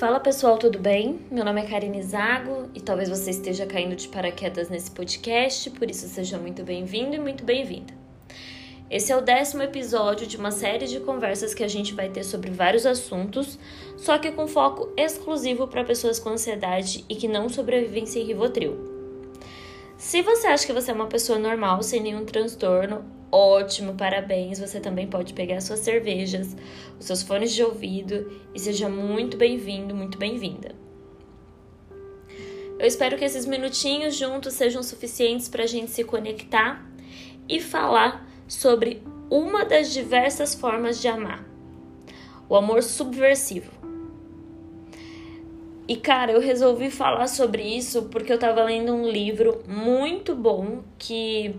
Fala pessoal, tudo bem? Meu nome é Karine Zago e talvez você esteja caindo de paraquedas nesse podcast, por isso seja muito bem-vindo e muito bem-vinda. Esse é o décimo episódio de uma série de conversas que a gente vai ter sobre vários assuntos, só que com foco exclusivo para pessoas com ansiedade e que não sobrevivem sem Rivotril. Se você acha que você é uma pessoa normal, sem nenhum transtorno, Ótimo, parabéns! Você também pode pegar suas cervejas, os seus fones de ouvido e seja muito bem-vindo, muito bem-vinda. Eu espero que esses minutinhos juntos sejam suficientes para a gente se conectar e falar sobre uma das diversas formas de amar: o amor subversivo. E cara, eu resolvi falar sobre isso porque eu estava lendo um livro muito bom que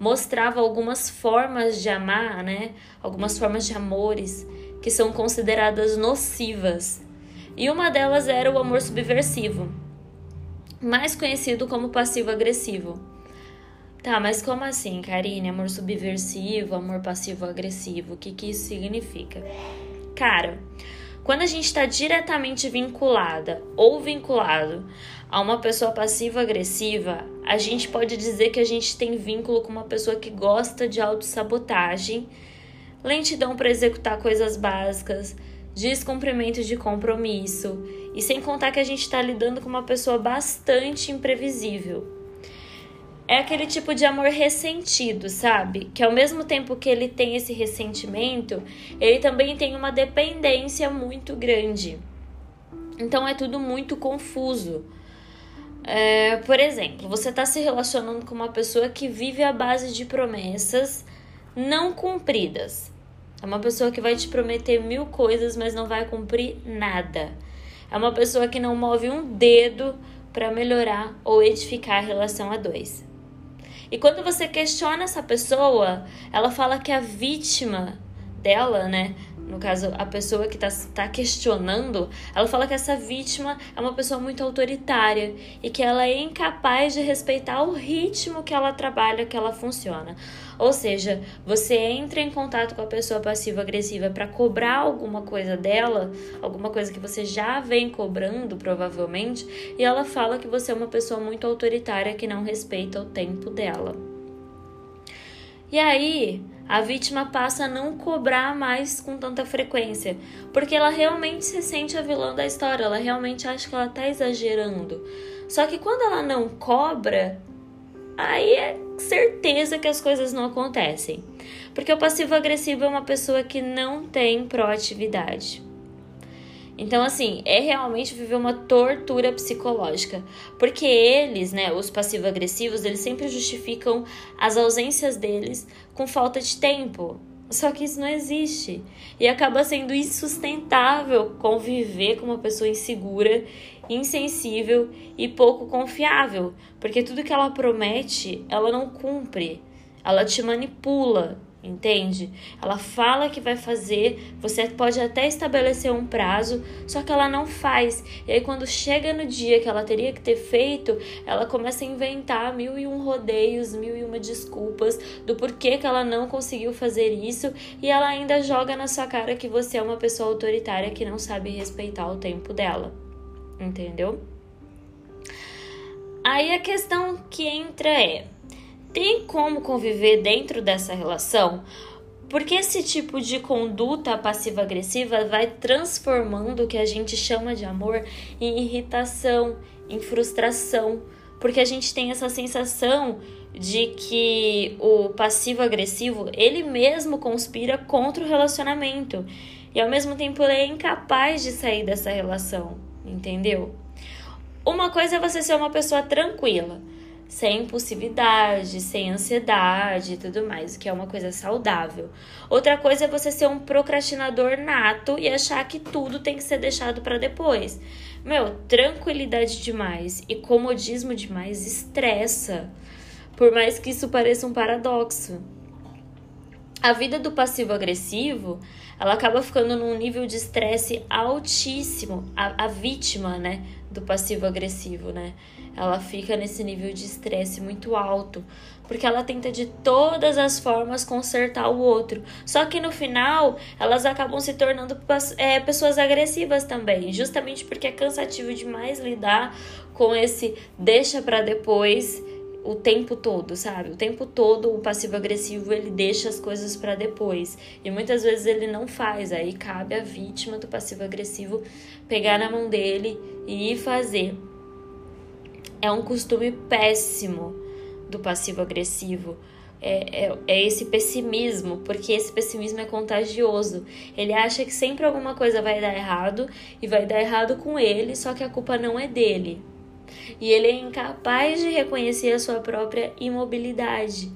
mostrava algumas formas de amar, né? Algumas formas de amores que são consideradas nocivas. E uma delas era o amor subversivo, mais conhecido como passivo-agressivo. Tá, mas como assim, Karine? Amor subversivo, amor passivo-agressivo? O que, que isso significa? Cara, quando a gente está diretamente vinculada ou vinculado a uma pessoa passiva-agressiva, a gente pode dizer que a gente tem vínculo com uma pessoa que gosta de autossabotagem, lentidão para executar coisas básicas, descumprimento de compromisso, e sem contar que a gente está lidando com uma pessoa bastante imprevisível. É aquele tipo de amor ressentido, sabe? Que ao mesmo tempo que ele tem esse ressentimento, ele também tem uma dependência muito grande. Então é tudo muito confuso. É, por exemplo, você está se relacionando com uma pessoa que vive à base de promessas não cumpridas. É uma pessoa que vai te prometer mil coisas, mas não vai cumprir nada. É uma pessoa que não move um dedo para melhorar ou edificar a relação a dois. E quando você questiona essa pessoa, ela fala que a vítima dela, né, no caso, a pessoa que está tá questionando, ela fala que essa vítima é uma pessoa muito autoritária e que ela é incapaz de respeitar o ritmo que ela trabalha, que ela funciona. Ou seja, você entra em contato com a pessoa passiva-agressiva para cobrar alguma coisa dela, alguma coisa que você já vem cobrando, provavelmente, e ela fala que você é uma pessoa muito autoritária que não respeita o tempo dela. E aí, a vítima passa a não cobrar mais com tanta frequência, porque ela realmente se sente a vilã da história, ela realmente acha que ela tá exagerando. Só que quando ela não cobra, aí é certeza que as coisas não acontecem. Porque o passivo agressivo é uma pessoa que não tem proatividade. Então, assim, é realmente viver uma tortura psicológica. Porque eles, né, os passivo-agressivos, eles sempre justificam as ausências deles com falta de tempo. Só que isso não existe. E acaba sendo insustentável conviver com uma pessoa insegura, insensível e pouco confiável. Porque tudo que ela promete, ela não cumpre. Ela te manipula, entende? Ela fala que vai fazer, você pode até estabelecer um prazo, só que ela não faz. E aí, quando chega no dia que ela teria que ter feito, ela começa a inventar mil e um rodeios, mil e uma desculpas do porquê que ela não conseguiu fazer isso, e ela ainda joga na sua cara que você é uma pessoa autoritária que não sabe respeitar o tempo dela. Entendeu? Aí a questão que entra é tem como conviver dentro dessa relação? Porque esse tipo de conduta passiva-agressiva vai transformando o que a gente chama de amor em irritação, em frustração, porque a gente tem essa sensação de que o passivo-agressivo ele mesmo conspira contra o relacionamento e ao mesmo tempo ele é incapaz de sair dessa relação, entendeu? Uma coisa é você ser uma pessoa tranquila sem impulsividade, sem ansiedade e tudo mais, o que é uma coisa saudável. Outra coisa é você ser um procrastinador nato e achar que tudo tem que ser deixado para depois. Meu, tranquilidade demais e comodismo demais estressa. Por mais que isso pareça um paradoxo. a vida do passivo agressivo, ela acaba ficando num nível de estresse altíssimo, a, a vítima, né, do passivo agressivo, né? Ela fica nesse nível de estresse muito alto, porque ela tenta de todas as formas consertar o outro. Só que no final, elas acabam se tornando é, pessoas agressivas também, justamente porque é cansativo demais lidar com esse deixa para depois o tempo todo, sabe? O tempo todo o passivo agressivo ele deixa as coisas para depois e muitas vezes ele não faz. Aí cabe a vítima do passivo agressivo pegar na mão dele e fazer. É um costume péssimo do passivo agressivo. É, é, é, esse pessimismo, porque esse pessimismo é contagioso. Ele acha que sempre alguma coisa vai dar errado e vai dar errado com ele, só que a culpa não é dele e ele é incapaz de reconhecer a sua própria imobilidade.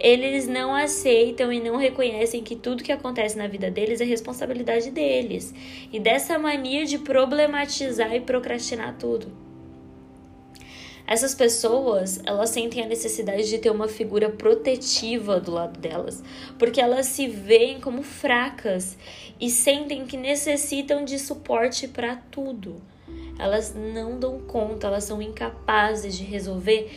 Eles não aceitam e não reconhecem que tudo que acontece na vida deles é responsabilidade deles. E dessa mania de problematizar e procrastinar tudo. Essas pessoas, elas sentem a necessidade de ter uma figura protetiva do lado delas, porque elas se veem como fracas e sentem que necessitam de suporte para tudo. Elas não dão conta, elas são incapazes de resolver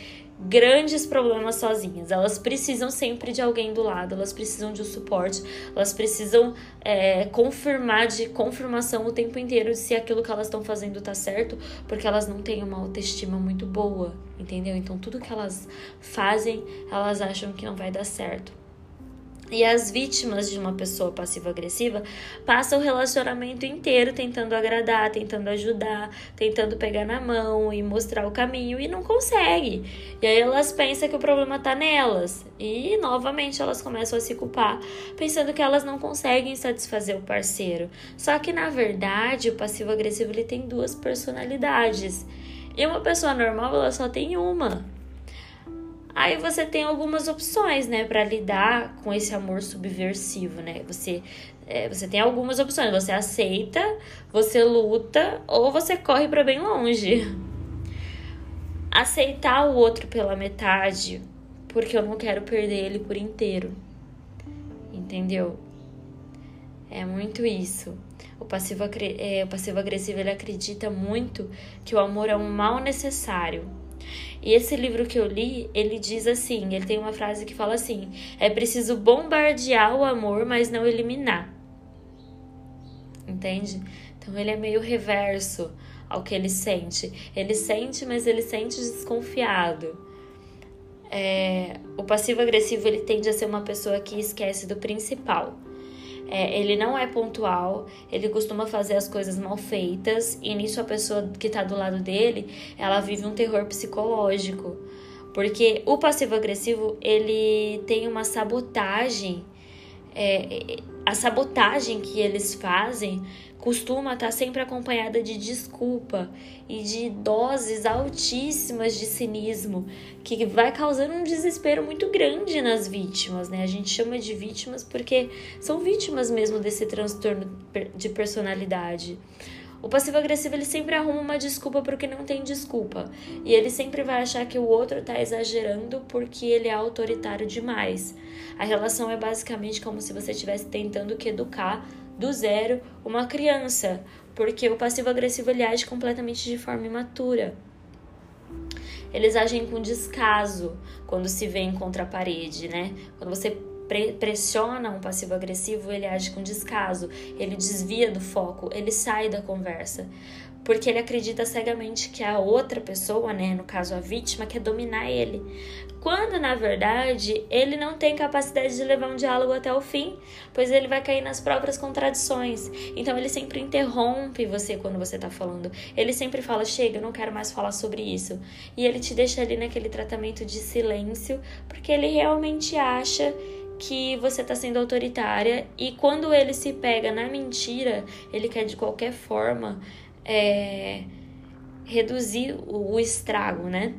grandes problemas sozinhas. Elas precisam sempre de alguém do lado, elas precisam de um suporte, elas precisam é, confirmar de confirmação o tempo inteiro se aquilo que elas estão fazendo tá certo, porque elas não têm uma autoestima muito boa, entendeu? Então tudo que elas fazem, elas acham que não vai dar certo. E as vítimas de uma pessoa passiva-agressiva passam o relacionamento inteiro tentando agradar, tentando ajudar, tentando pegar na mão e mostrar o caminho e não consegue. E aí elas pensam que o problema tá nelas. E novamente elas começam a se culpar, pensando que elas não conseguem satisfazer o parceiro. Só que na verdade, o passivo-agressivo ele tem duas personalidades. E uma pessoa normal, ela só tem uma. Aí você tem algumas opções, né, para lidar com esse amor subversivo, né? Você é, você tem algumas opções. Você aceita, você luta ou você corre para bem longe. Aceitar o outro pela metade, porque eu não quero perder ele por inteiro. Entendeu? É muito isso. O passivo, é, o passivo agressivo ele acredita muito que o amor é um mal necessário e esse livro que eu li, ele diz assim, ele tem uma frase que fala assim: é preciso bombardear o amor, mas não eliminar. Entende? Então ele é meio reverso ao que ele sente. Ele sente, mas ele sente desconfiado. É, o passivo agressivo ele tende a ser uma pessoa que esquece do principal. É, ele não é pontual, ele costuma fazer as coisas mal feitas, e nisso a pessoa que está do lado dele, ela vive um terror psicológico. Porque o passivo-agressivo, ele tem uma sabotagem, é, a sabotagem que eles fazem costuma estar sempre acompanhada de desculpa e de doses altíssimas de cinismo, que vai causando um desespero muito grande nas vítimas, né? A gente chama de vítimas porque são vítimas mesmo desse transtorno de personalidade. O passivo agressivo ele sempre arruma uma desculpa porque não tem desculpa. E ele sempre vai achar que o outro está exagerando porque ele é autoritário demais. A relação é basicamente como se você estivesse tentando que educar do zero uma criança, porque o passivo agressivo ele age completamente de forma imatura. Eles agem com descaso quando se vêem contra a parede, né? Quando você pressiona um passivo agressivo, ele age com descaso, ele desvia do foco, ele sai da conversa porque ele acredita cegamente que a outra pessoa, né, no caso a vítima, quer dominar ele. Quando na verdade ele não tem capacidade de levar um diálogo até o fim, pois ele vai cair nas próprias contradições. Então ele sempre interrompe você quando você tá falando. Ele sempre fala: "Chega, eu não quero mais falar sobre isso". E ele te deixa ali naquele tratamento de silêncio, porque ele realmente acha que você está sendo autoritária e quando ele se pega na mentira, ele quer de qualquer forma é, reduzir o, o estrago, né?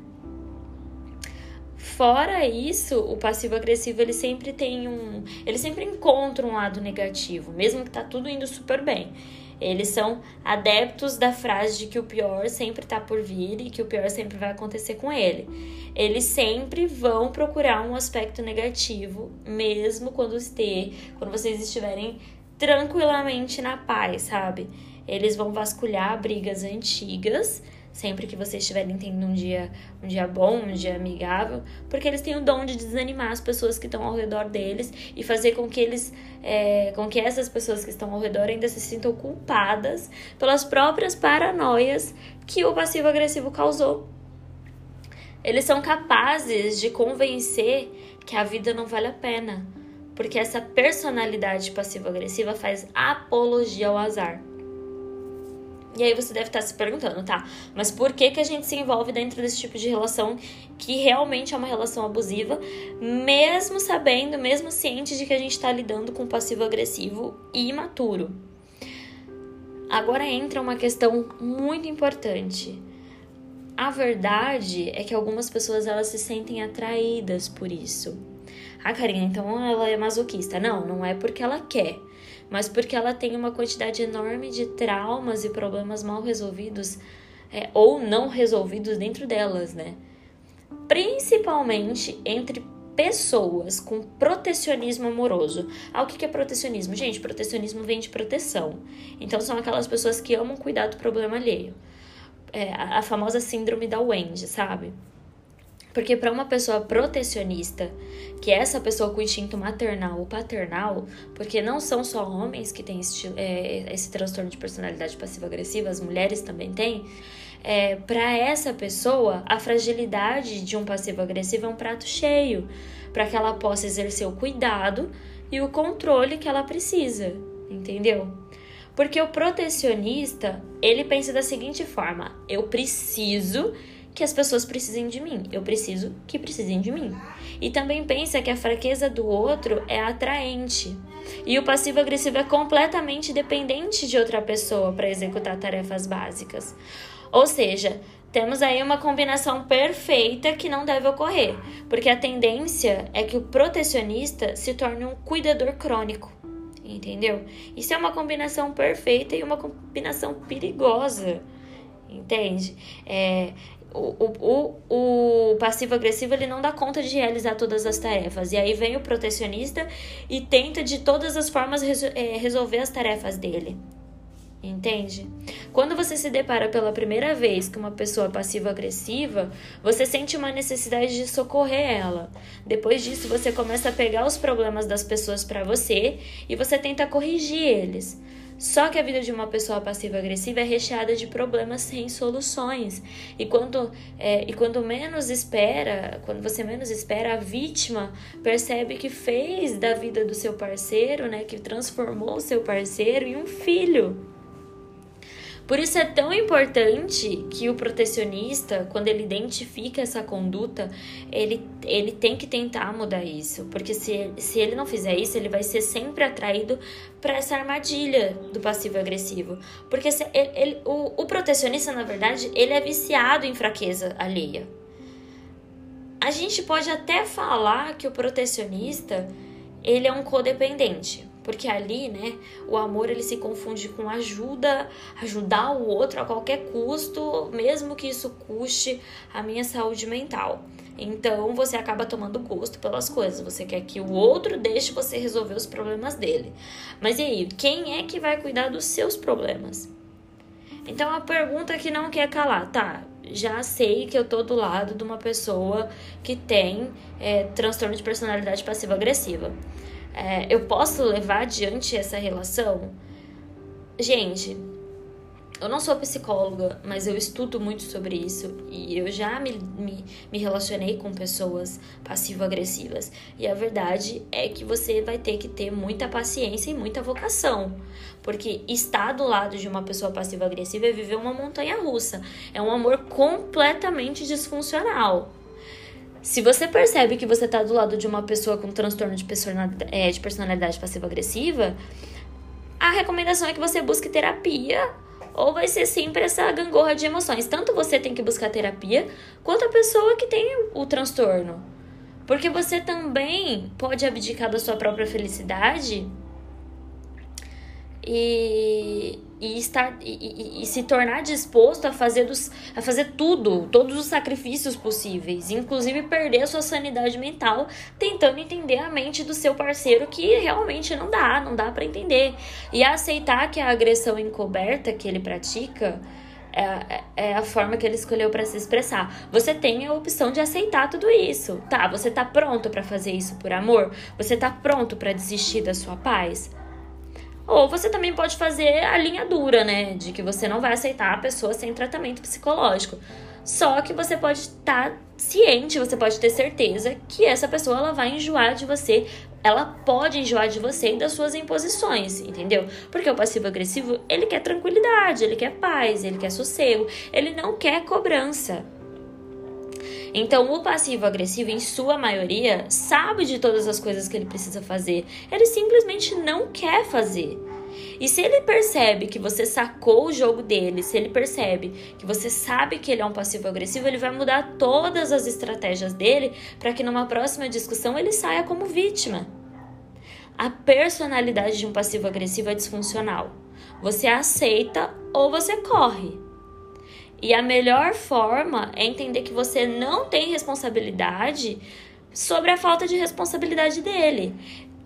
Fora isso, o passivo agressivo ele sempre tem um, ele sempre encontra um lado negativo, mesmo que tá tudo indo super bem. Eles são adeptos da frase de que o pior sempre tá por vir e que o pior sempre vai acontecer com ele. Eles sempre vão procurar um aspecto negativo, mesmo quando esteja, quando vocês estiverem tranquilamente na paz, sabe? Eles vão vasculhar brigas antigas sempre que vocês estiverem tendo um dia, um dia bom, um dia amigável, porque eles têm o dom de desanimar as pessoas que estão ao redor deles e fazer com que eles, é, com que essas pessoas que estão ao redor ainda se sintam culpadas pelas próprias paranoias que o passivo agressivo causou. Eles são capazes de convencer que a vida não vale a pena, porque essa personalidade passivo-agressiva faz apologia ao azar. E aí você deve estar se perguntando, tá? Mas por que, que a gente se envolve dentro desse tipo de relação que realmente é uma relação abusiva, mesmo sabendo, mesmo ciente de que a gente está lidando com passivo agressivo e imaturo? Agora entra uma questão muito importante. A verdade é que algumas pessoas elas se sentem atraídas por isso. Ah, Karina, então ela é masoquista. Não, não é porque ela quer mas porque ela tem uma quantidade enorme de traumas e problemas mal resolvidos é, ou não resolvidos dentro delas, né? Principalmente entre pessoas com protecionismo amoroso. Ah, o que é protecionismo? Gente, protecionismo vem de proteção. Então são aquelas pessoas que amam cuidar do problema alheio. É, a famosa síndrome da Wendy, sabe? Porque para uma pessoa protecionista, que é essa pessoa com instinto maternal ou paternal, porque não são só homens que têm esse, é, esse transtorno de personalidade passiva-agressiva, as mulheres também têm. É, para essa pessoa, a fragilidade de um passivo-agressivo é um prato cheio, para que ela possa exercer o cuidado e o controle que ela precisa, entendeu? Porque o protecionista, ele pensa da seguinte forma: eu preciso que as pessoas precisem de mim, eu preciso que precisem de mim. E também pensa que a fraqueza do outro é atraente. E o passivo agressivo é completamente dependente de outra pessoa para executar tarefas básicas. Ou seja, temos aí uma combinação perfeita que não deve ocorrer, porque a tendência é que o protecionista se torne um cuidador crônico. Entendeu? Isso é uma combinação perfeita e uma combinação perigosa entende? É, o, o, o passivo-agressivo ele não dá conta de realizar todas as tarefas. E aí vem o protecionista e tenta de todas as formas é, resolver as tarefas dele. Entende? Quando você se depara pela primeira vez com uma pessoa passivo-agressiva, você sente uma necessidade de socorrer ela. Depois disso, você começa a pegar os problemas das pessoas para você e você tenta corrigir eles. Só que a vida de uma pessoa passiva-agressiva é recheada de problemas sem soluções. E quando, é, e quando menos espera, quando você menos espera, a vítima percebe que fez da vida do seu parceiro, né, que transformou o seu parceiro em um filho. Por isso é tão importante que o protecionista, quando ele identifica essa conduta, ele, ele tem que tentar mudar isso. Porque se, se ele não fizer isso, ele vai ser sempre atraído para essa armadilha do passivo-agressivo. Porque se, ele, ele, o, o protecionista, na verdade, ele é viciado em fraqueza alheia. A gente pode até falar que o protecionista ele é um codependente. Porque ali, né, o amor ele se confunde com ajuda, ajudar o outro a qualquer custo, mesmo que isso custe a minha saúde mental. Então você acaba tomando gosto pelas coisas. Você quer que o outro deixe você resolver os problemas dele. Mas e aí, quem é que vai cuidar dos seus problemas? Então a pergunta que não quer calar, tá? Já sei que eu tô do lado de uma pessoa que tem é, transtorno de personalidade passiva-agressiva é, eu posso levar adiante essa relação? Gente, eu não sou psicóloga, mas eu estudo muito sobre isso e eu já me, me, me relacionei com pessoas passivo-agressivas. E a verdade é que você vai ter que ter muita paciência e muita vocação. Porque estar do lado de uma pessoa passivo-agressiva é viver uma montanha russa. É um amor completamente disfuncional. Se você percebe que você tá do lado de uma pessoa com transtorno de personalidade, é, de personalidade passiva-agressiva, a recomendação é que você busque terapia ou vai ser sempre essa gangorra de emoções. Tanto você tem que buscar terapia, quanto a pessoa que tem o transtorno. Porque você também pode abdicar da sua própria felicidade e, e, estar, e, e, e, se tornar disposto a fazer, dos, a fazer tudo, todos os sacrifícios possíveis, inclusive perder a sua sanidade mental, tentando entender a mente do seu parceiro que realmente não dá, não dá para entender. E aceitar que a agressão encoberta que ele pratica é, é, a forma que ele escolheu para se expressar. Você tem a opção de aceitar tudo isso. Tá, você tá pronto para fazer isso por amor? Você tá pronto para desistir da sua paz? Ou você também pode fazer a linha dura, né? De que você não vai aceitar a pessoa sem tratamento psicológico. Só que você pode estar tá ciente, você pode ter certeza que essa pessoa ela vai enjoar de você. Ela pode enjoar de você e das suas imposições, entendeu? Porque o passivo agressivo, ele quer tranquilidade, ele quer paz, ele quer sossego, ele não quer cobrança. Então, o passivo agressivo, em sua maioria, sabe de todas as coisas que ele precisa fazer. Ele simplesmente não quer fazer. E se ele percebe que você sacou o jogo dele, se ele percebe que você sabe que ele é um passivo agressivo, ele vai mudar todas as estratégias dele para que numa próxima discussão ele saia como vítima. A personalidade de um passivo agressivo é disfuncional. Você aceita ou você corre. E a melhor forma é entender que você não tem responsabilidade sobre a falta de responsabilidade dele.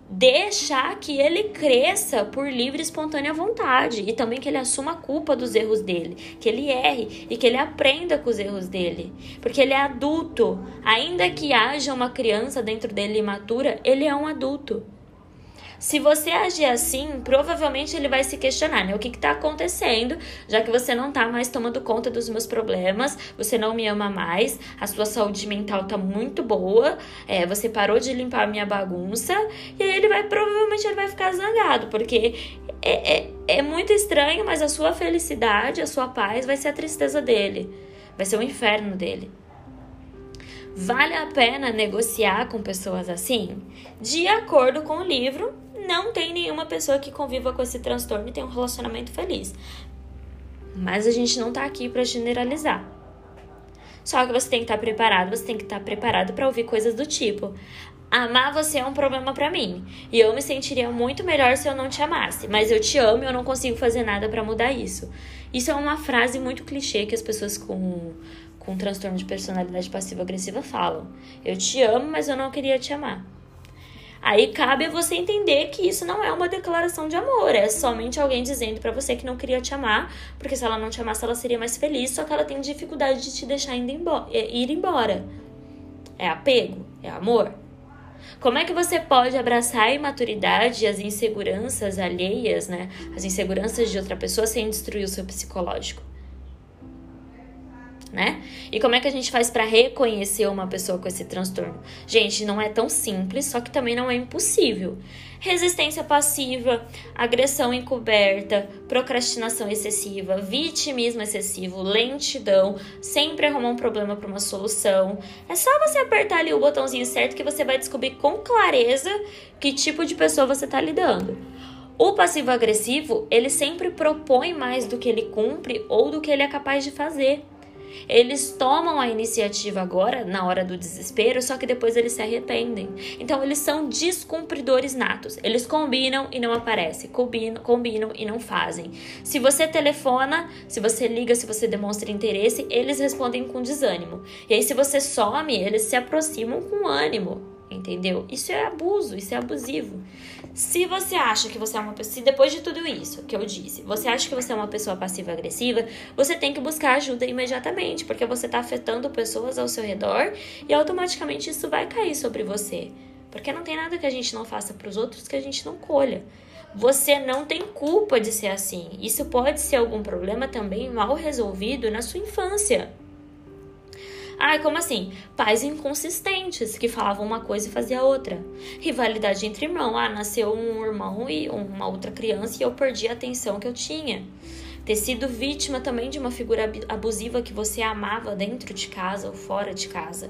Deixar que ele cresça por livre e espontânea vontade e também que ele assuma a culpa dos erros dele, que ele erre e que ele aprenda com os erros dele, porque ele é adulto. Ainda que haja uma criança dentro dele imatura, ele é um adulto. Se você agir assim, provavelmente ele vai se questionar, né? O que está acontecendo, já que você não está mais tomando conta dos meus problemas, você não me ama mais, a sua saúde mental tá muito boa, é, você parou de limpar a minha bagunça, e aí ele vai, provavelmente ele vai ficar zangado, porque é, é, é muito estranho, mas a sua felicidade, a sua paz vai ser a tristeza dele, vai ser o inferno dele. Vale a pena negociar com pessoas assim? De acordo com o livro, não tem nenhuma pessoa que conviva com esse transtorno e tenha um relacionamento feliz. Mas a gente não tá aqui para generalizar. Só que você tem que estar tá preparado, você tem que estar tá preparado para ouvir coisas do tipo: amar você é um problema para mim, e eu me sentiria muito melhor se eu não te amasse, mas eu te amo e eu não consigo fazer nada para mudar isso. Isso é uma frase muito clichê que as pessoas com com transtorno de personalidade passiva agressiva falam: eu te amo, mas eu não queria te amar. Aí cabe a você entender que isso não é uma declaração de amor, é somente alguém dizendo para você que não queria te amar, porque se ela não te amasse, ela seria mais feliz, só que ela tem dificuldade de te deixar é, ir embora. É apego? É amor? Como é que você pode abraçar a imaturidade e as inseguranças alheias, né? As inseguranças de outra pessoa sem destruir o seu psicológico? Né? E como é que a gente faz para reconhecer uma pessoa com esse transtorno? Gente, não é tão simples, só que também não é impossível. Resistência passiva, agressão encoberta, procrastinação excessiva, vitimismo excessivo, lentidão, sempre arrumar um problema para uma solução. É só você apertar ali o botãozinho certo que você vai descobrir com clareza que tipo de pessoa você está lidando. O passivo agressivo, ele sempre propõe mais do que ele cumpre ou do que ele é capaz de fazer. Eles tomam a iniciativa agora, na hora do desespero, só que depois eles se arrependem. Então, eles são descumpridores natos. Eles combinam e não aparecem, combinam, combinam e não fazem. Se você telefona, se você liga, se você demonstra interesse, eles respondem com desânimo. E aí, se você some, eles se aproximam com ânimo entendeu? Isso é abuso, isso é abusivo. Se você acha que você é uma pessoa, se depois de tudo isso que eu disse, você acha que você é uma pessoa passiva agressiva, você tem que buscar ajuda imediatamente, porque você está afetando pessoas ao seu redor e automaticamente isso vai cair sobre você. Porque não tem nada que a gente não faça para os outros que a gente não colha. Você não tem culpa de ser assim. Isso pode ser algum problema também mal resolvido na sua infância. Ah, como assim? Pais inconsistentes que falavam uma coisa e fazia outra. Rivalidade entre irmãos. Ah, nasceu um irmão e uma outra criança e eu perdi a atenção que eu tinha. Ter sido vítima também de uma figura abusiva que você amava dentro de casa ou fora de casa.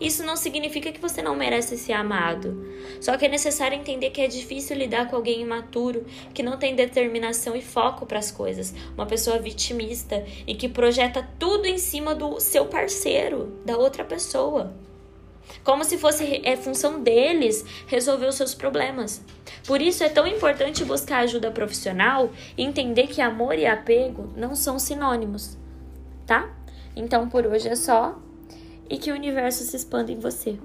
Isso não significa que você não merece ser amado. Só que é necessário entender que é difícil lidar com alguém imaturo, que não tem determinação e foco para as coisas, uma pessoa vitimista e que projeta tudo em cima do seu parceiro, da outra pessoa. Como se fosse é função deles resolver os seus problemas. Por isso é tão importante buscar ajuda profissional e entender que amor e apego não são sinônimos, tá? Então por hoje é só e que o universo se expanda em você.